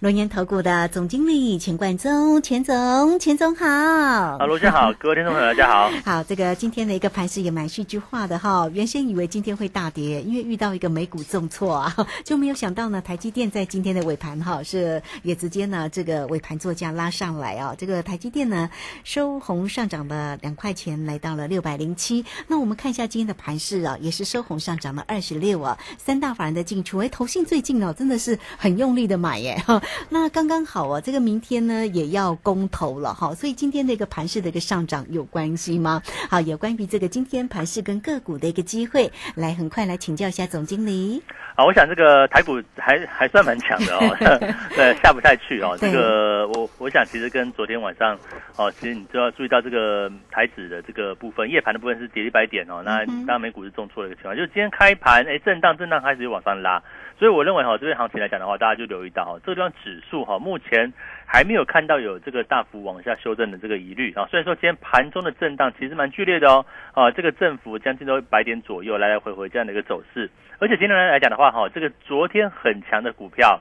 龙岩投顾的总经理钱冠中，钱总，钱总好。啊，罗先好，各位听众朋友大家好。好，这个今天的一个盘势也蛮戏剧化的哈。原先以为今天会大跌，因为遇到一个美股重挫啊，就没有想到呢，台积电在今天的尾盘哈是也直接呢这个尾盘作价拉上来啊。这个台积电呢收红上涨了两块钱，来到了六百零七。那我们看一下今天的盘势啊，也是收红上涨了二十六啊。三大法人的进出，哎，投信最近哦真的是很用力的买耶哈。那刚刚好啊，这个明天呢也要公投了哈，所以今天的一个盘势的一个上涨有关系吗？好，有关于这个今天盘势跟个股的一个机会，来很快来请教一下总经理。啊，我想这个台股还还算蛮强的哦，对，下不太去哦。这个我我想其实跟昨天晚上哦，其实你就要注意到这个台指的这个部分，夜盘的部分是跌一百点哦。那当然美股是重挫的一个情况，就是今天开盘哎震荡震荡开始又往上拉。所以我认为哈，这边行情来讲的话，大家就留意到哈，这个地方指数哈，目前还没有看到有这个大幅往下修正的这个疑虑啊。虽然说今天盘中的震荡其实蛮剧烈的哦，啊，这个振幅将近都百点左右，来来回回这样的一个走势。而且今天来讲的话哈，这个昨天很强的股票。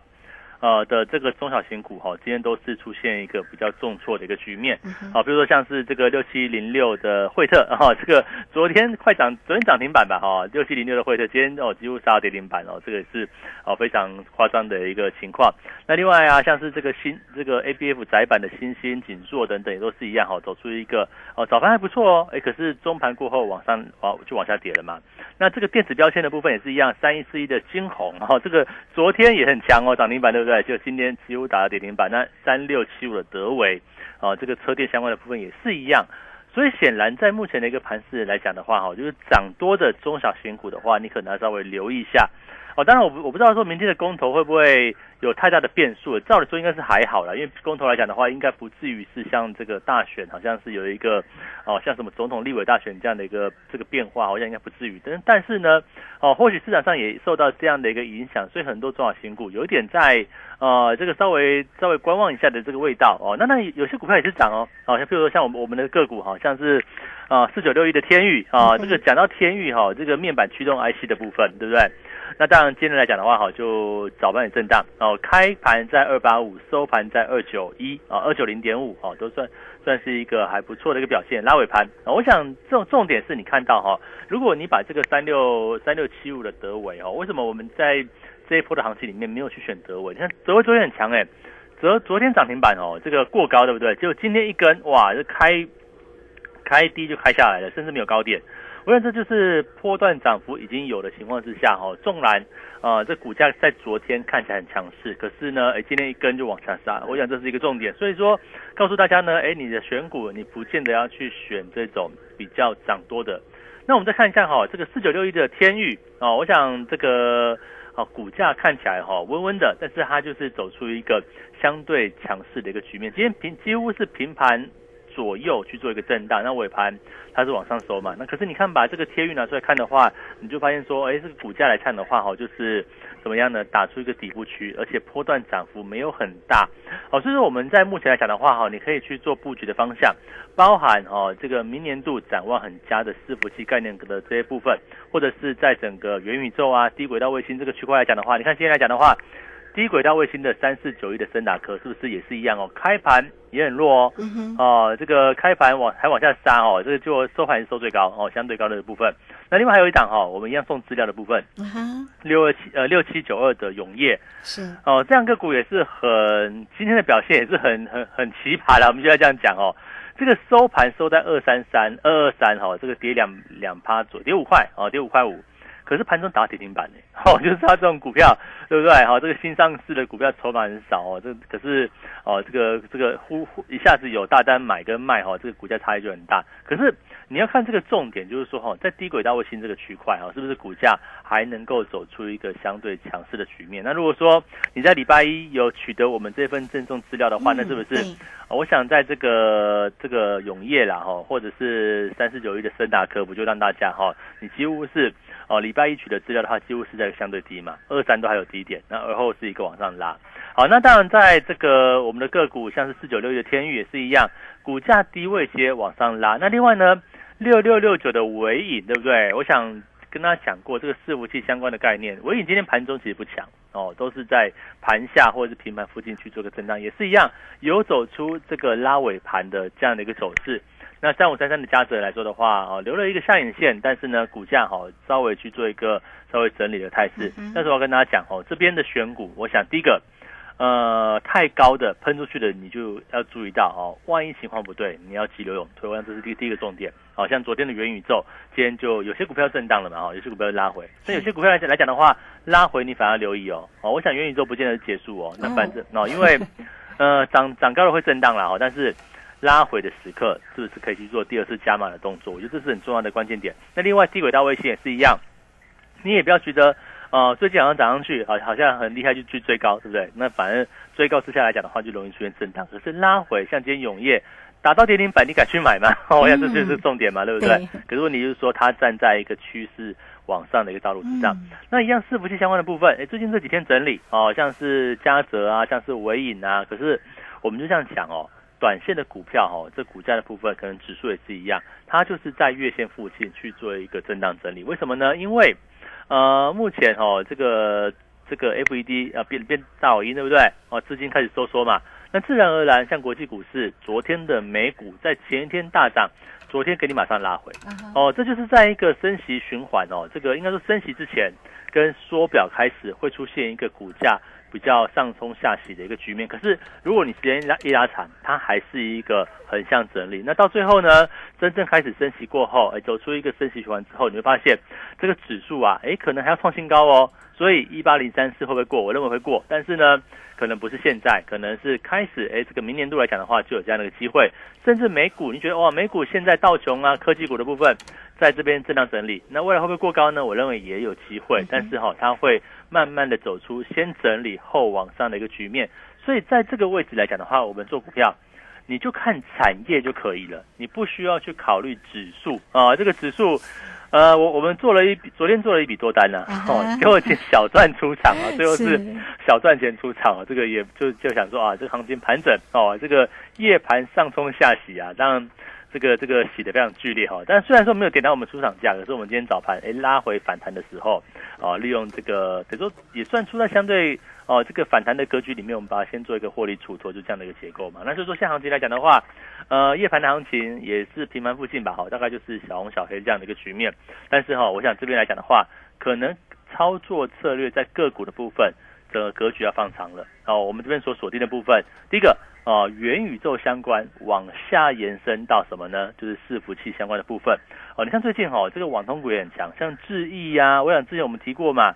呃的这个中小型股哈，今天都是出现一个比较重挫的一个局面，好，比如说像是这个六七零六的惠特哈，这个昨天快涨，昨天涨停板吧哈，六七零六的惠特今天哦几乎杀到跌停板哦，这个是哦非常夸张的一个情况。那另外啊，像是这个新这个 A B F 窄板的新兴锦硕等等也都是一样哈，走出一个哦早盘还不错哦，哎可是中盘过后往上哦就往下跌了嘛。那这个电子标签的部分也是一样，三一四一的金红哈，这个昨天也很强哦，涨停板对不对？就今天几乎打到跌停板，那三六七五的德维，啊，这个车电相关的部分也是一样，所以显然在目前的一个盘势来讲的话，哈，就是涨多的中小型股的话，你可能要稍微留意一下。哦，当然我我不知道说明天的公投会不会有太大的变数，照理说应该是还好啦，因为公投来讲的话，应该不至于是像这个大选，好像是有一个哦，像什么总统、立委大选这样的一个这个变化，好像应该不至于。但但是呢，哦，或许市场上也受到这样的一个影响，所以很多中小新股有一点在呃这个稍微稍微观望一下的这个味道哦。那那有些股票也是涨哦，好像比如说像我们我们的个股哈，像是啊四九六一的天域啊，这个 讲到天域哈，这个面板驱动 IC 的部分，对不对？那当然，今天来讲的话，好，就早盘也震荡，哦，开盘在二八五，收盘在二九一，啊，二九零点五，哦，都算算是一个还不错的一个表现。拉尾盘，我想重重点是你看到哈，如果你把这个三六三六七五的德维哦，为什么我们在这一波的行情里面没有去选德维？你看德维昨天很强哎，昨昨天涨停板哦，这个过高对不对？就今天一根哇，这开开低就开下来了，甚至没有高点。我想这就是波段涨幅已经有的情况之下，哈，纵然，呃，这股价在昨天看起来很强势，可是呢，哎，今天一根就往下杀，我想这是一个重点，所以说告诉大家呢，哎，你的选股你不见得要去选这种比较涨多的。那我们再看一下哈，这个四九六一的天域啊，我想这个啊股价看起来哈温温的，但是它就是走出一个相对强势的一个局面，今天平几乎是平盘。左右去做一个震荡，那尾盘它是往上收嘛？那可是你看把这个天域拿出来看的话，你就发现说，哎，这个股价来看的话，哈，就是怎么样呢？打出一个底部区，而且波段涨幅没有很大，哦，所以说我们在目前来讲的话，哈，你可以去做布局的方向，包含哦这个明年度展望很佳的伺服器概念的这些部分，或者是在整个元宇宙啊、低轨道卫星这个区块来讲的话，你看今天来讲的话。低轨道卫星的三四九一的森达科是不是也是一样哦？开盘也很弱哦，哦，这个开盘往还往下杀哦，这个就收盘收最高哦，相对高的部分。那另外还有一档哈，我们一样送资料的部分，六二七呃六七九二的永业是哦，这样个股也是很今天的表现也是很很很奇葩的，我们就要这样讲哦。这个收盘收在二三三二二三哈，这个跌两两趴左，跌五块哦，跌五块五。可是盘中打跌停板呢，哦，就是它这种股票，对不对？哈，这个新上市的股票筹码很少哦，这可是哦，这个这个忽忽一下子有大单买跟卖哈，这个股价差异就很大。可是你要看这个重点，就是说哈，在低轨道卫星这个区块哈，是不是股价还能够走出一个相对强势的局面？那如果说你在礼拜一有取得我们这份赠送资料的话，那是不是？我想在这个这个永业啦哈，或者是三四九一的森达科，不就让大家哈，你几乎是哦礼拜一取得资料的话，几乎是在相对低嘛，二三都还有低点，那而后是一个往上拉。好，那当然在这个我们的个股，像是四九六一的天域也是一样，股价低位接往上拉。那另外呢，六六六九的尾影，对不对？我想。跟大家讲过这个伺服器相关的概念，尾影今天盘中其实不强哦，都是在盘下或者是平盘附近去做个震荡，也是一样有走出这个拉尾盘的这样的一个走势。那三五三三的嘉泽来说的话哦，留了一个下影线，但是呢股价哈稍微去做一个稍微整理的态势。但是我要跟大家讲哦，这边的选股，我想第一个。呃，太高的喷出去的，你就要注意到哦。万一情况不对，你要急流勇退。我想这是第第一个重点。好像昨天的元宇宙，今天就有些股票震荡了嘛，哈，有些股票拉回。那有些股票来讲来讲的话，拉回你反而留意哦。哦，我想元宇宙不见得结束哦。那反正哦，因为 呃涨涨高了会震荡了哦，但是拉回的时刻是不是可以去做第二次加码的动作？我觉得这是很重要的关键点。那另外低轨道卫星也是一样，你也不要觉得。哦，最近好像涨上去，好好像很厉害，就去追高，对不对？那反正追高之下来讲的话，就容易出现震荡。可是拉回，像今天永业打到跌停板，你敢去买吗？我想这就是重点嘛，对不对？可是问题就是说，它站在一个趋势往上的一个道路之上。那一样伺服器相关的部分，哎，最近这几天整理哦，像是嘉泽啊，像是伟影啊。可是我们就这样讲哦，短线的股票哈，这股价的部分可能指数也是一样，它就是在月线附近去做一个震荡整理。为什么呢？因为呃，目前哦，这个这个 FED 啊变变大好音，对不对？哦，资金开始收缩嘛，那自然而然，像国际股市昨天的美股在前一天大涨，昨天给你马上拉回，哦，这就是在一个升息循环哦，这个应该说升息之前跟缩表开始会出现一个股价。比较上冲下洗的一个局面，可是如果你时间拉一拉长，它还是一个横向整理。那到最后呢，真正开始升息过后，哎，走出一个升息循环之后，你会发现这个指数啊，哎，可能还要创新高哦。所以一八零三四会不会过？我认为会过，但是呢，可能不是现在，可能是开始。哎，这个明年度来讲的话，就有这样的一个机会。甚至美股，你觉得哇，美股现在道琼啊，科技股的部分在这边震荡整理，那未来会不会过高呢？我认为也有机会，但是哈，它会。慢慢的走出先整理后往上的一个局面，所以在这个位置来讲的话，我们做股票，你就看产业就可以了，你不需要去考虑指数啊。这个指数，呃，我我们做了一笔，昨天做了一笔多单呢，哦，结果小赚出场啊，最后是小赚钱出场啊，这个也就就想说啊，这个行情盘整哦，这个夜盘上冲下洗啊，当然。这个这个洗的非常剧烈哈，但虽然说没有点到我们出场价，可是我们今天早盘哎拉回反弹的时候，哦，利用这个等于说也算出在相对哦这个反弹的格局里面，我们把它先做一个获利出脱，就这样的一个结构嘛。那所以说现行情来讲的话，呃夜盘的行情也是平盘附近吧，哈，大概就是小红小黑这样的一个局面。但是哈，我想这边来讲的话，可能操作策略在个股的部分的格局要放长了。哦，我们这边所锁定的部分，第一个。啊，元宇宙相关往下延伸到什么呢？就是伺服器相关的部分。哦，你看最近哈，这个网通股也很强，像智易呀，我想之前我们提过嘛，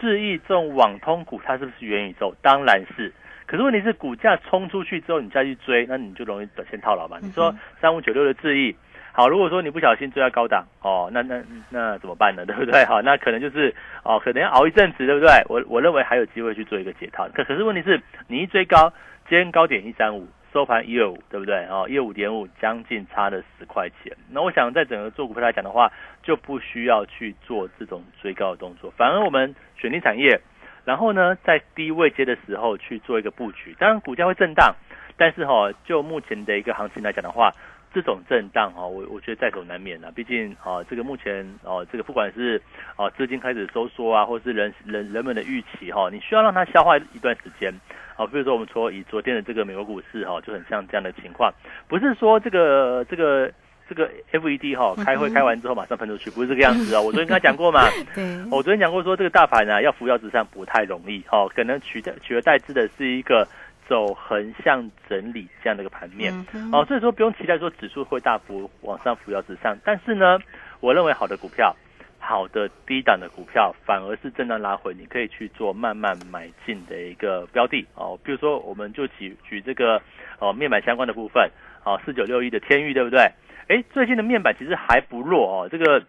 智易这种网通股，它是不是元宇宙？当然是。可是问题是股价冲出去之后，你再去追，那你就容易短线套牢嘛。你说三五九六的智毅，好，如果说你不小心追到高档，哦，那那那怎么办呢？对不对？好，那可能就是哦，可能要熬一阵子，对不对？我我认为还有机会去做一个解套。可可是问题是你一追高。今天高点一三五，收盘一二五，对不对？哦，一二五点五，将近差了十块钱。那我想，在整个做股票来讲的话，就不需要去做这种追高的动作，反而我们选定产业，然后呢，在低位接的时候去做一个布局。当然，股价会震荡，但是哈，就目前的一个行情来讲的话。这种震荡哈，我我觉得在所难免的。毕竟啊，这个目前哦，这个不管是啊资金开始收缩啊，或是人人人们的预期哈，你需要让它消化一段时间。好，比如说我们说以昨天的这个美国股市哈，就很像这样的情况。不是说这个这个这个 FED 哈开会开完之后马上喷出去，不是这个样子啊。我昨天跟他讲过嘛，我昨天讲过说这个大盘呢要扶摇直上不太容易哈，可能取代取而代之的是一个。走横向整理这样的一个盘面，哦，所以说不用期待说指数会大幅往上扶摇直上，但是呢，我认为好的股票，好的低档的股票，反而是震荡拉回，你可以去做慢慢买进的一个标的哦。比如说，我们就举举这个哦面板相关的部分，哦四九六一的天域，对不对？哎，最近的面板其实还不弱哦，这个。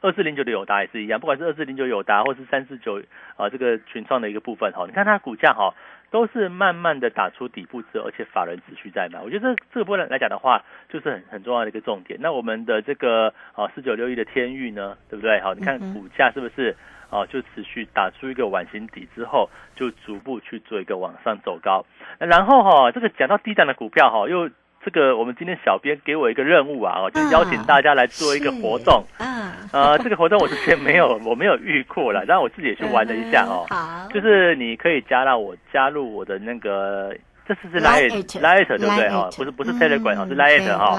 二四零九的友达也是一样，不管是二四零九友达，或是三四九啊，这个群创的一个部分哈，你看它股价哈，都是慢慢的打出底部之后，而且法人持续在买。我觉得这个部分来讲的话，就是很很重要的一个重点。那我们的这个啊四九六一的天域呢，对不对？好，你看股价是不是啊，就持续打出一个碗形底之后，就逐步去做一个往上走高。然后哈，这个讲到低档的股票哈，又。这个我们今天小编给我一个任务啊，就邀请大家来做一个活动。啊，呃，这个活动我之前没有，我没有遇过了，然后我自己也去玩了一下哦。好，就是你可以加到我加入我的那个，这次是 Lite，Lite 对不对哦？不是不是 Telegram 哦，是 Lite 哈。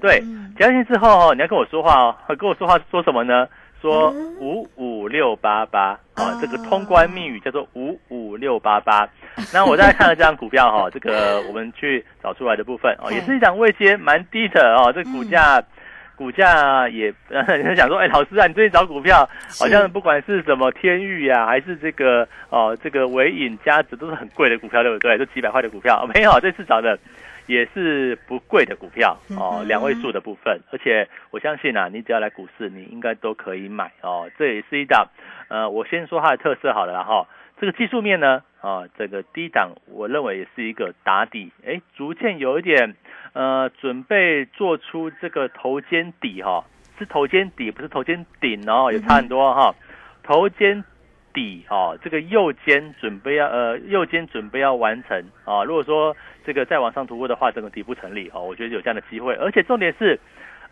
对，加进去之后哦，你要跟我说话哦，跟我说话说什么呢？说五五六八八啊，这个通关密语叫做五五六八八。那我再看了这张股票哈，这个我们去找出来的部分哦，也是一张位阶蛮低的哦，这股价股价也人 想说，哎，老师啊，你最近找股票好像不管是什么天域呀，还是这个哦这个伟影家子都是很贵的股票，对不对？都几百块的股票，没有这次找的。也是不贵的股票哦，两位数的部分，而且我相信啊，你只要来股市，你应该都可以买哦。这也是一档，呃，我先说它的特色好了哈。这个技术面呢，啊，这个低档，我认为也是一个打底，哎，逐渐有一点，呃，准备做出这个头肩底哈，是头肩底，不是头肩顶哦，也差很多哈，头肩。底哦，这个右肩准备要呃，右肩准备要完成啊。如果说这个再往上突破的话，整个底部成立哦，我觉得有这样的机会。而且重点是，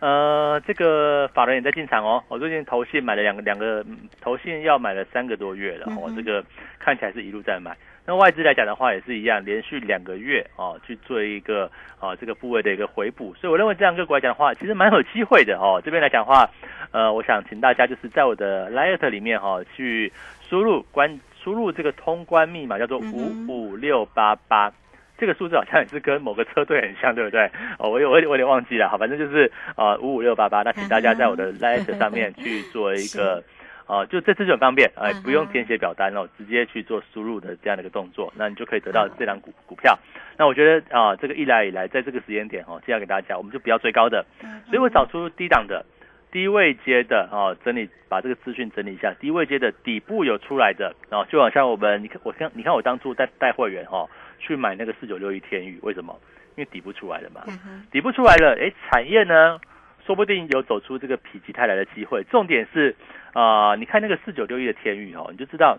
呃，这个法人也在进场哦。我最近投信买了两个两个投信要买了三个多月了，哦，这个看起来是一路在买。那外资来讲的话也是一样，连续两个月哦去做一个啊这个部位的一个回补，所以我认为这样个股来讲的话，其实蛮有机会的哦。这边来讲的话，呃，我想请大家就是在我的 l i t 里面哈去输入关输入这个通关密码叫做五五六八八，这个数字好像也是跟某个车队很像，对不对？哦，我有我我有点忘记了，好，反正就是啊五五六八八，那请大家在我的 l i t 上面去做一个。啊，就这次就很方便，哎，不用填写表单哦，直接去做输入的这样的一个动作，那你就可以得到这张股股票。那我觉得啊，这个一来以来，在这个时间点哦，介绍给大家，我们就不要追高的，所以我找出低档的、低位接的啊，整理把这个资讯整理一下，低位接的底部有出来的啊，就好像我们你看，我看你看我当初带带会员哈去买那个四九六一天宇，为什么？因为底部出来了嘛，底部出来了，哎，产业呢？说不定有走出这个否极泰来的机会。重点是，啊，你看那个四九六一的天域哦，你就知道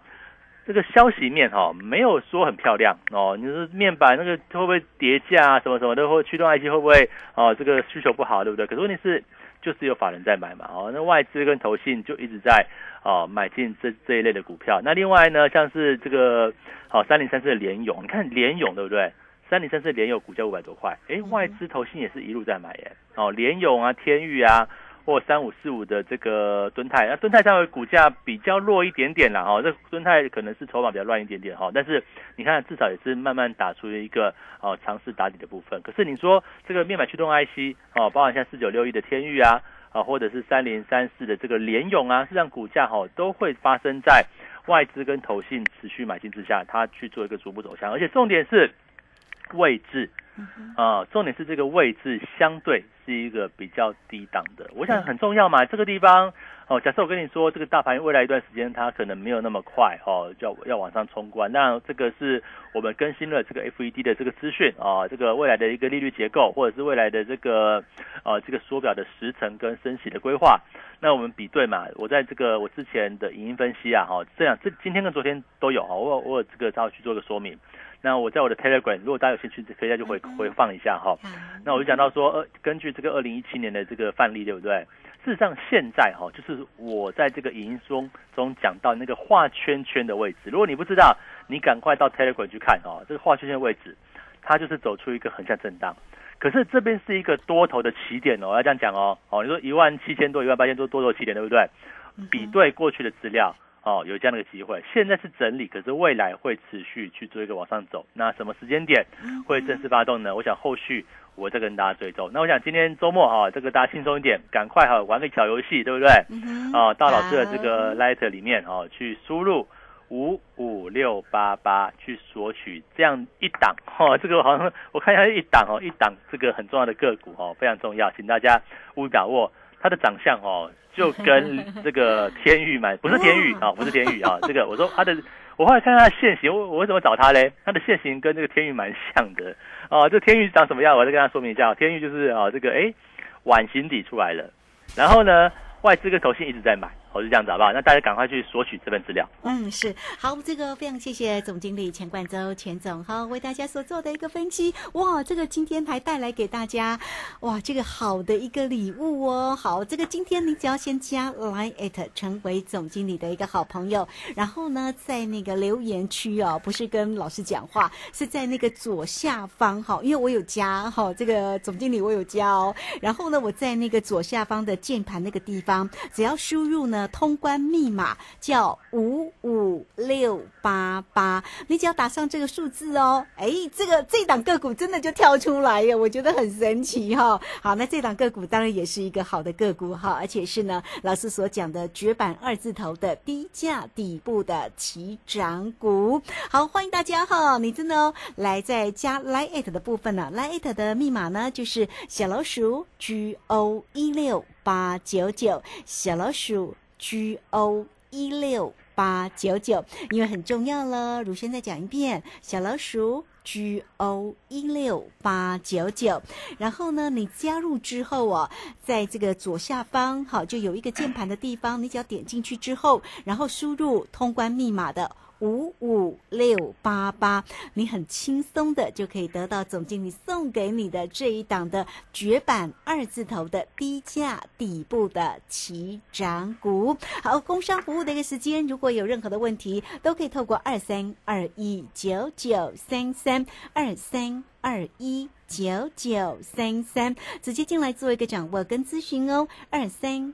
这个消息面哈，没有说很漂亮哦。你说面板那个会不会叠价啊，什么什么的，或驱动 IC 会不会哦，这个需求不好，对不对？可是问题是，就是有法人在买嘛，哦，那外资跟投信就一直在哦买进这这一类的股票。那另外呢，像是这个哦三零三四的联勇，你看联勇对不对？三零三四联友股价五百多块，哎，外资投信也是一路在买耶。哦，联勇啊、天域啊，或三五四五的这个敦泰，那敦泰稍微股价比较弱一点点啦，哦，这敦泰可能是筹码比较乱一点点哈，但是你看至少也是慢慢打出一个哦尝试打底的部分。可是你说这个面板驱动 IC 哦，包含像四九六一的天域啊，啊，或者是三零三四的这个联勇啊，实际上股价哈都会发生在外资跟投信持续买进之下，它去做一个逐步走向，而且重点是。位置，啊，重点是这个位置相对是一个比较低档的，我想很重要嘛。这个地方，哦，假设我跟你说，这个大盘未来一段时间它可能没有那么快，哦，要要往上冲关，那这个是我们更新了这个 FED 的这个资讯啊，这个未来的一个利率结构，或者是未来的这个，呃，这个缩表的时程跟升息的规划，那我们比对嘛，我在这个我之前的影音分析啊，哈，这样这今天跟昨天都有哈，我我这个稍微去做个说明。那我在我的 Telegram，如果大家有兴趣，可以再去回回放一下哈。那我就讲到说，呃，根据这个二零一七年的这个范例，对不对？事实上，现在哈，就是我在这个影音中中讲到那个画圈圈的位置。如果你不知道，你赶快到 Telegram 去看哦。这个画圈圈位置，它就是走出一个横向震荡。可是这边是一个多头的起点哦，要这样讲哦。哦，你说一万七千多、一万八千多多头起点，对不对？比对过去的资料。哦，有这样的一个机会。现在是整理，可是未来会持续去做一个往上走。那什么时间点会正式发动呢？我想后续我再跟大家追踪。那我想今天周末哈，这个大家轻松一点，赶快哈玩个小游戏，对不对？啊，到老师的这个 Light 里面哦，去输入五五六八八去索取这样一档哈，这个好像我看一下一档哦，一档这个很重要的个股哦，非常重要，请大家务必把握它的长相哦。就跟 这个天玉蛮，不是天玉啊，不是天玉啊，这个我说他的，我后来看他的现形，我我为什么找他嘞？他的现形跟这个天玉蛮像的啊。这天玉长什么样？我再跟他说明一下，天玉就是啊，这个哎碗形底出来了，然后呢，外资跟投信一直在买。我是这样子好不好？那大家赶快去索取这份资料。嗯，是好，这个非常谢谢总经理钱冠洲钱总哈，为大家所做的一个分析。哇，这个今天还带来给大家哇，这个好的一个礼物哦。好，这个今天你只要先加 Line it 成为总经理的一个好朋友，然后呢，在那个留言区哦，不是跟老师讲话，是在那个左下方哈，因为我有加哈，这个总经理我有加哦。然后呢，我在那个左下方的键盘那个地方，只要输入呢。通关密码叫五五六八八，你只要打上这个数字哦，哎，这个这档个股真的就跳出来耶，我觉得很神奇哈。好，那这档个股当然也是一个好的个股哈，而且是呢老师所讲的绝版二字头的低价底部的起涨股。好，欢迎大家哈，你真的哦来在加 Line 的部分呢，Line 的密码呢就是小老鼠 G O 一六八九九，小老鼠。G O 一六八九九，因为很重要了。如先再讲一遍，小老鼠 G O 一六八九九。然后呢，你加入之后哦，在这个左下方，好，就有一个键盘的地方，你只要点进去之后，然后输入通关密码的。五五六八八，你很轻松的就可以得到总经理送给你的这一档的绝版二字头的低价底部的起涨股。好，工商服务的一个时间，如果有任何的问题，都可以透过二三二一九九三三二三二一九九三三直接进来做一个掌握跟咨询哦。二三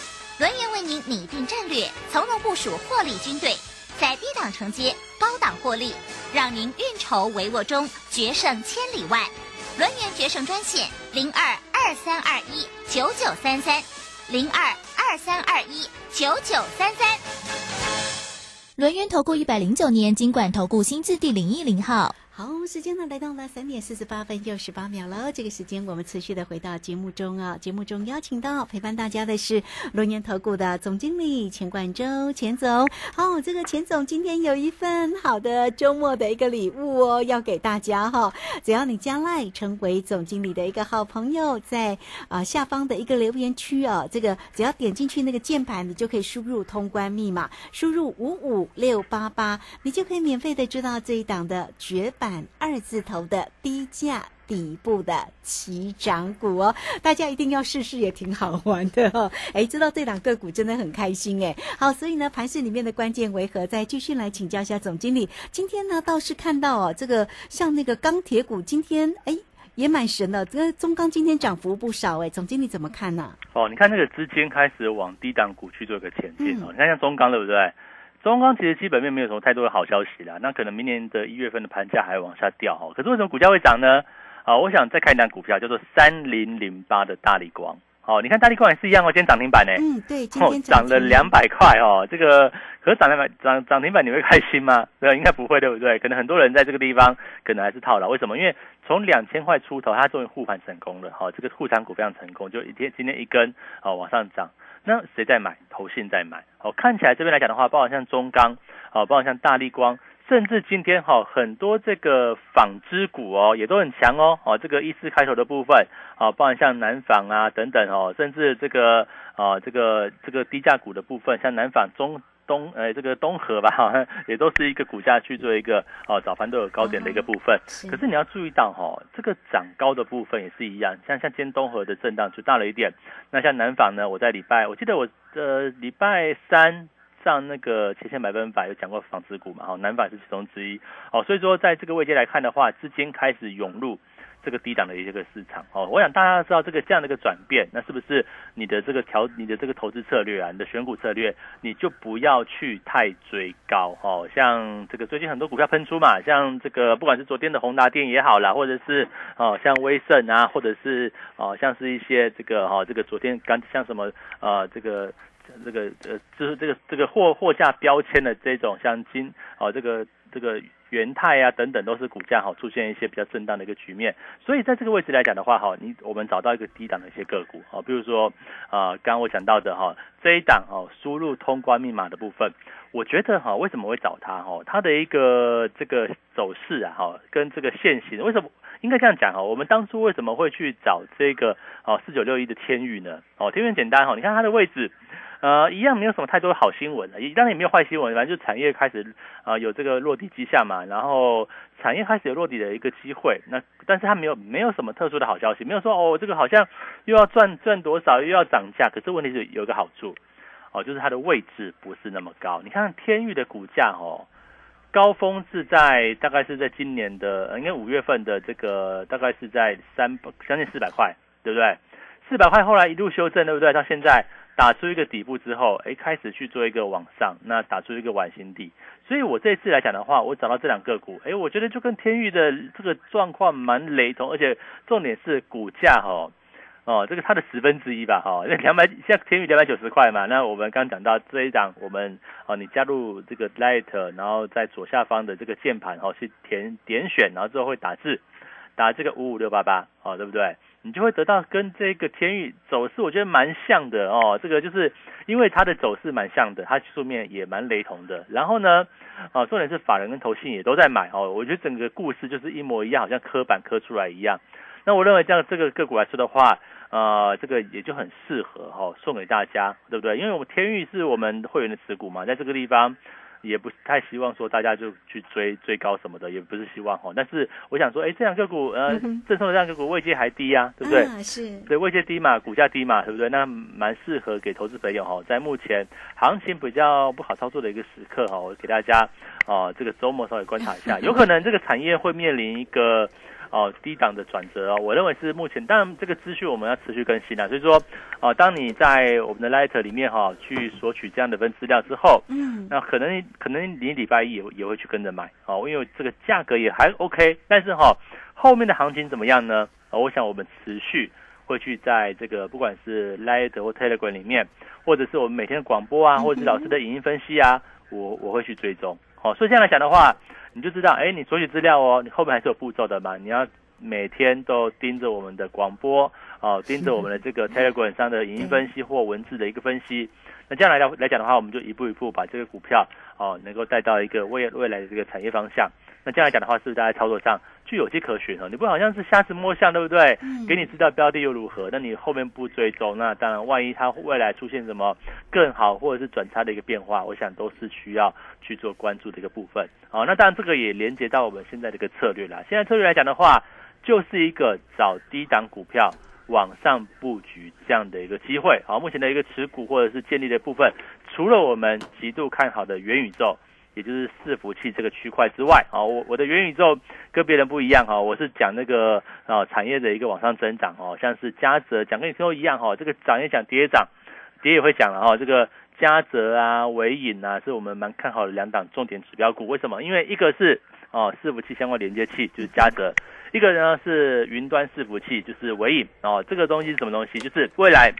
拟定战略，从容部署获利军队，在低档承接，高档获利，让您运筹帷幄中决胜千里外。轮源决胜专线零二二三二一九九三三零二二三二一九九三三。轮源投顾一百零九年经管投顾新字第零一零号。好，时间呢来到了三点四十八分又十八秒了。这个时间我们持续的回到节目中啊，节目中邀请到陪伴大家的是龙年投顾的总经理钱冠洲钱总。好，这个钱总今天有一份好的周末的一个礼物哦，要给大家哈。只要你将来成为总经理的一个好朋友，在啊下方的一个留言区哦，这个只要点进去那个键盘，你就可以输入通关密码，输入五五六八八，你就可以免费的知道这一档的绝版。二字头的低价底部的起涨股哦，大家一定要试试，也挺好玩的哦。哎，知道这两个股真的很开心哎。好，所以呢，盘市里面的关键为何？再继续来请教一下总经理。今天呢，倒是看到哦，这个像那个钢铁股，今天哎也蛮神的。这个中钢今天涨幅不少哎，总经理怎么看呢？哦，你看那个资金开始往低档股去做一个前进哦。你看像中钢对不对？中钢其实基本面没有什么太多的好消息啦，那可能明年的一月份的盘价还往下掉哈。可是为什么股价会涨呢？啊，我想再看一档股票叫做三零零八的大力光哦，你看大力光也是一样哦，今天涨停板呢，嗯，对，今哦天涨了两百块哦，这个可是涨停板涨涨停板你会开心吗？对，应该不会，对不对？可能很多人在这个地方可能还是套牢，为什么？因为从两千块出头，它终于护盘成功了，哈、哦，这个护盘股非常成功，就一天今天一根哦往上涨，那谁在买？投信在买，哦，看起来这边来讲的话，包括像中钢，哦，包括像大力光。甚至今天哈、很多这个纺织股哦也都很强哦哦这个一四开头的部分啊，包括像南纺啊等等哦，甚至这个啊这个这个低价股的部分，像南纺中东呃这个东河吧哈，也都是一个股价去做一个哦早盘都有高点的一个部分。是可是你要注意到哈、这个涨高的部分也是一样，像像今天东河的震荡就大了一点。那像南纺呢，我在礼拜我记得我呃礼拜三。上那个前线百分百有讲过纺织股嘛，哈，南纺是其中之一，哦，所以说在这个位阶来看的话，资金开始涌入这个低档的一个市场，哦，我想大家知道这个这样的一个转变，那是不是你的这个调你的这个投资策略啊，你的选股策略，你就不要去太追高，哦，像这个最近很多股票喷出嘛，像这个不管是昨天的宏达电也好啦，或者是哦像威盛啊，或者是哦像是一些这个哦这个昨天刚像什么呃这个。这个呃，就是这个这个货货架标签的这种，像金哦，这个这个元泰啊等等，都是股价哈出现一些比较震荡的一个局面。所以在这个位置来讲的话，哈，你我们找到一个低档的一些个股啊，比如说啊，刚刚我讲到的哈这一档哦，输入通关密码的部分，我觉得哈，为什么会找它哈？它的一个这个走势啊，哈，跟这个现行，为什么应该这样讲哈？我们当初为什么会去找这个哦四九六一的天宇呢？哦，天宇很简单哈，你看它的位置。呃，一样没有什么太多的好新闻了，当然也没有坏新闻，反正就产业开始啊、有这个落地迹象嘛，然后产业开始有落地的一个机会，那但是它没有没有什么特殊的好消息，没有说哦这个好像又要赚赚多少又要涨价，可是问题是有一个好处哦，就是它的位置不是那么高，你看天域的股价哦。高峰是在大概是在今年的，应该五月份的这个大概是在三将近四百块，对不对？四百块后来一路修正，对不对？到现在打出一个底部之后，哎，开始去做一个往上，那打出一个碗形底。所以我这次来讲的话，我找到这两个股，哎，我觉得就跟天域的这个状况蛮雷同，而且重点是股价哈。哦，这个它的十分之一吧，哈、哦，那两百现在天宇两百九十块嘛，那我们刚讲到这一档，我们哦，你加入这个 Light，然后在左下方的这个键盘哦，去填点选，然后之后会打字，打这个五五六八八，哦，对不对？你就会得到跟这个天宇走势，我觉得蛮像的哦。这个就是因为它的走势蛮像的，它技术面也蛮雷同的。然后呢，哦，重点是法人跟投信也都在买哦。我觉得整个故事就是一模一样，好像刻板刻出来一样。那我认为这样这个个股来说的话，呃，这个也就很适合、哦、送给大家，对不对？因为我们天域是我们会员的持股嘛，在这个地方也不太希望说大家就去追追高什么的，也不是希望哈、哦。但是我想说，哎，这两个股呃，赠送的这两个股位阶还低呀、啊，对不对？啊、是。对，位阶低嘛，股价低嘛，对不对？那蛮适合给投资朋友哈、哦，在目前行情比较不好操作的一个时刻哈、哦，我给大家哦，这个周末稍微观察一下，有可能这个产业会面临一个。哦，低档的转折哦，我认为是目前，当然这个资讯我们要持续更新啊，所以说，哦，当你在我们的 Light 里面哈、哦、去索取这样的份资料之后，嗯，那可能可能你礼拜一也也会去跟着买哦，因为这个价格也还 OK，但是哈、哦、后面的行情怎么样呢？哦，我想我们持续会去在这个不管是 Light 或 Telegram 里面，或者是我们每天的广播啊，或者是老师的影音分析啊，我我会去追踪。好、哦，所以这样来讲的话。你就知道，哎，你索取资料哦，你后面还是有步骤的嘛。你要每天都盯着我们的广播哦，盯着我们的这个 Telegram 上的影音分析或文字的一个分析。那这样来来来讲的话，我们就一步一步把这个股票哦，能够带到一个未未来的这个产业方向。那这样来讲的话，是不是大家操作上就有迹可循哦？你不好像是瞎子摸象，对不对？嗯、给你知道标的又如何？那你后面不追踪，那当然万一它未来出现什么更好或者是转差的一个变化，我想都是需要去做关注的一个部分。好、哦，那当然这个也连接到我们现在的一个策略啦。现在策略来讲的话，就是一个找低档股票往上布局这样的一个机会。好，目前的一个持股或者是建立的部分，除了我们极度看好的元宇宙。也就是伺服器这个区块之外，啊，我我的元宇宙跟别人不一样哈，我是讲那个啊产业的一个往上增长哦，像是嘉泽讲跟你说一样哈，这个涨也讲，跌也涨，跌也会讲了哈，这个嘉泽啊、伟影啊，是我们蛮看好的两档重点指标股。为什么？因为一个是哦伺服器相关连接器就是嘉泽，一个呢是云端伺服器，就是微影哦，这个东西是什么东西？就是未来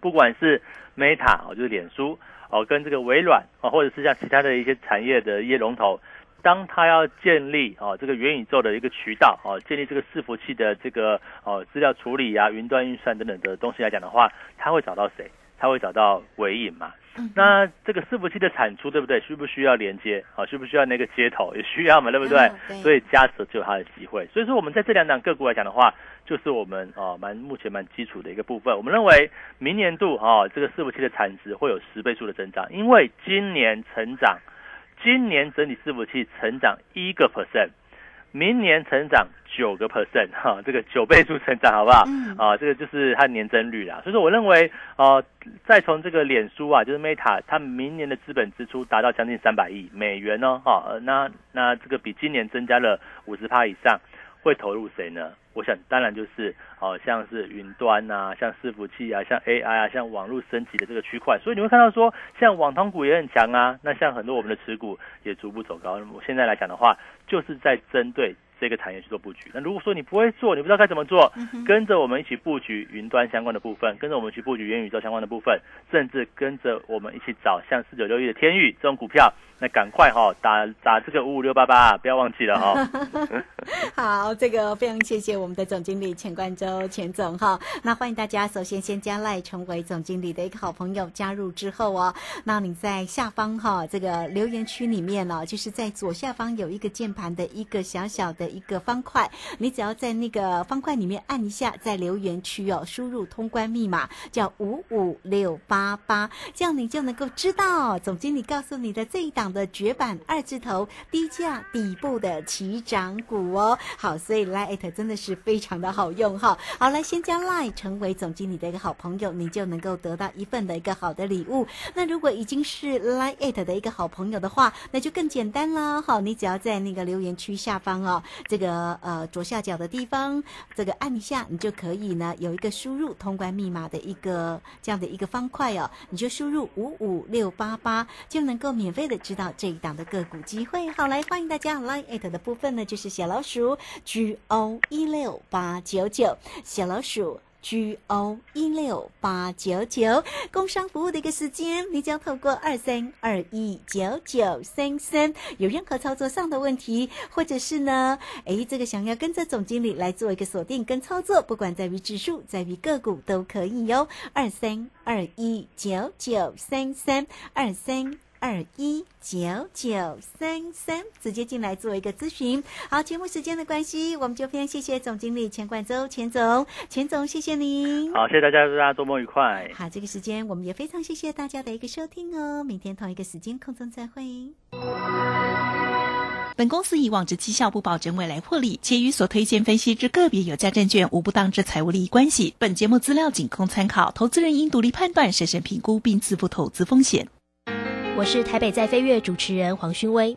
不管是 Meta 哦，就是脸书哦，跟这个微软哦，或者是像其他的一些产业的一些龙头，当他要建立哦这个元宇宙的一个渠道哦，建立这个伺服器的这个哦资料处理啊、云端运算等等的东西来讲的话，他会找到谁？他会找到尾影嘛？那这个伺服器的产出对不对？需不需要连接？啊，需不需要那个接头？也需要嘛，对不对？对所以加持就有它的机会。所以说我们在这两档个股来讲的话，就是我们哦蛮目前蛮基础的一个部分。我们认为明年度哦这个伺服器的产值会有十倍数的增长，因为今年成长，今年整体伺服器成长一个 percent。明年成长九个 percent 哈，这个九倍数成长好不好？嗯啊，这个就是它年增率啦。所以说，我认为呃，再从这个脸书啊，就是 Meta，它明年的资本支出达到将近三百亿美元哦，哈、呃那那这个比今年增加了五十趴以上，会投入谁呢？我想当然就是哦、像是云端啊，像伺服器啊，像 AI 啊，像网络升级的这个区块。所以你会看到说，像网通股也很强啊，那像很多我们的持股也逐步走高。那么现在来讲的话，就是在针对这个产业去做布局。那如果说你不会做，你不知道该怎么做，跟着我们一起布局云端相关的部分，跟着我们去布局元宇宙相关的部分，甚至跟着我们一起找像四九六一的天域这种股票，那赶快哈、打打这个五五六八八，不要忘记了哈 好，这个非常谢谢我们的总经理钱冠洲钱总哈。那欢迎大家首先先加赖成为总经理的一个好朋友，加入之后哦，那你在下方哈这个留言区里面呢、就是在左下方有一个键盘的一个小小的一个方块，你只要在那个方块里面按一下，在留言区哦输入通关密码叫五五六八八，这样你就能够知道总经理告诉你的这一档的绝版二字头低价底部的起涨股哦。好，所以 Line 真的是非常的好用哈。好，来先加 Line 成为总经理的一个好朋友，你就能够得到一份的一个好的礼物。那如果已经是 Line 的一个好朋友的话，那就更简单啦。好，你只要在那个留言区下方哦，这个呃左下角的地方，这个按一下，你就可以呢有一个输入通关密码的一个这样的一个方块哦，你就输入五五六八八，就能够免费的知道这一档的个股机会。好，来欢迎大家 Line at 的部分呢，就是小老鼠 G O 一六八九九，小老鼠。G O 一六八九九，工商服务的一个时间，你只要透过二三二一九九三三，有任何操作上的问题，或者是呢，诶，这个想要跟着总经理来做一个锁定跟操作，不管在于指数，在于个股都可以哟。二三二一九九三三二三。二一九九三三，直接进来做一个咨询。好，节目时间的关系，我们就非常谢谢总经理钱冠洲钱总，钱总谢谢您。好，谢谢大家，祝大家周末愉快。好，这个时间我们也非常谢谢大家的一个收听哦，明天同一个时间空中再会。本公司以往之绩效不保证未来获利，且与所推荐分析之个别有价证券无不当之财务利益关系。本节目资料仅供参考，投资人应独立判断、审慎评估并自负投资风险。我是台北在飞跃主持人黄勋威。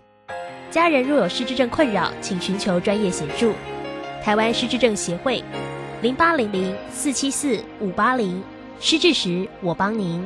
家人若有失智症困扰，请寻求专业协助。台湾失智症协会，零八零零四七四五八零，失智时我帮您。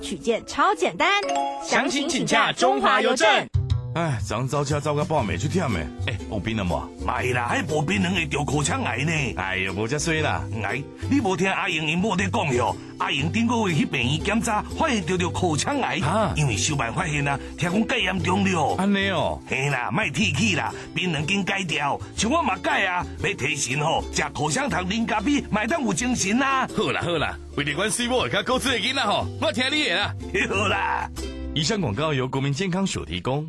取件超简单。详情请看中华邮政。哎，昨走车走到半暝出忝诶，哎，有槟榔无？买啦，迄无槟榔会得口腔癌呢。哎呀，无遮衰啦！癌，你无听阿英因某在讲哟？阿英顶个月去病院检查，发现得着口腔癌，啊因为小办发现啊，听讲介严重了。安尼哦，嘿啦，卖提起啦，槟榔紧改掉，像我嘛改啊，要提神吼，食口香糖、啉咖啡，买当有精神啦。好啦好啦，为了阮水某较高知的囡仔吼，我听你的啦。好啦，以上广告由国民健康署提供。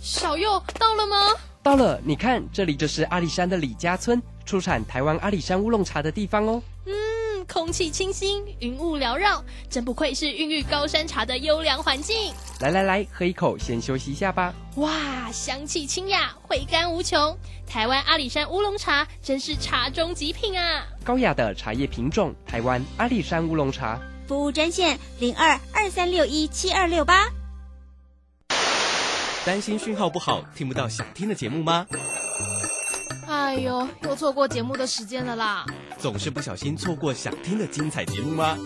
小右到了吗？到了，你看，这里就是阿里山的李家村，出产台湾阿里山乌龙茶的地方哦。嗯，空气清新，云雾缭绕，真不愧是孕育高山茶的优良环境。来来来，喝一口，先休息一下吧。哇，香气清雅，回甘无穷。台湾阿里山乌龙茶真是茶中极品啊！高雅的茶叶品种，台湾阿里山乌龙茶。服务专线零二二三六一七二六八。担心讯号不好，听不到想听的节目吗？哎呦，又错过节目的时间了啦！总是不小心错过想听的精彩节目吗？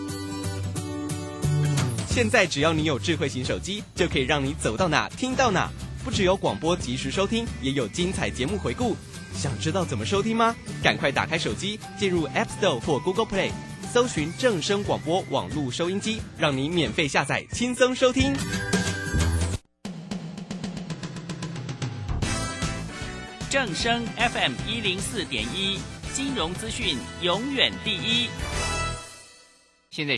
现在只要你有智慧型手机，就可以让你走到哪听到哪。不只有广播及时收听，也有精彩节目回顾。想知道怎么收听吗？赶快打开手机，进入 App Store 或 Google Play，搜寻正声广播网络收音机，让你免费下载，轻松收听。正声 FM 一零四点一，金融资讯永远第一。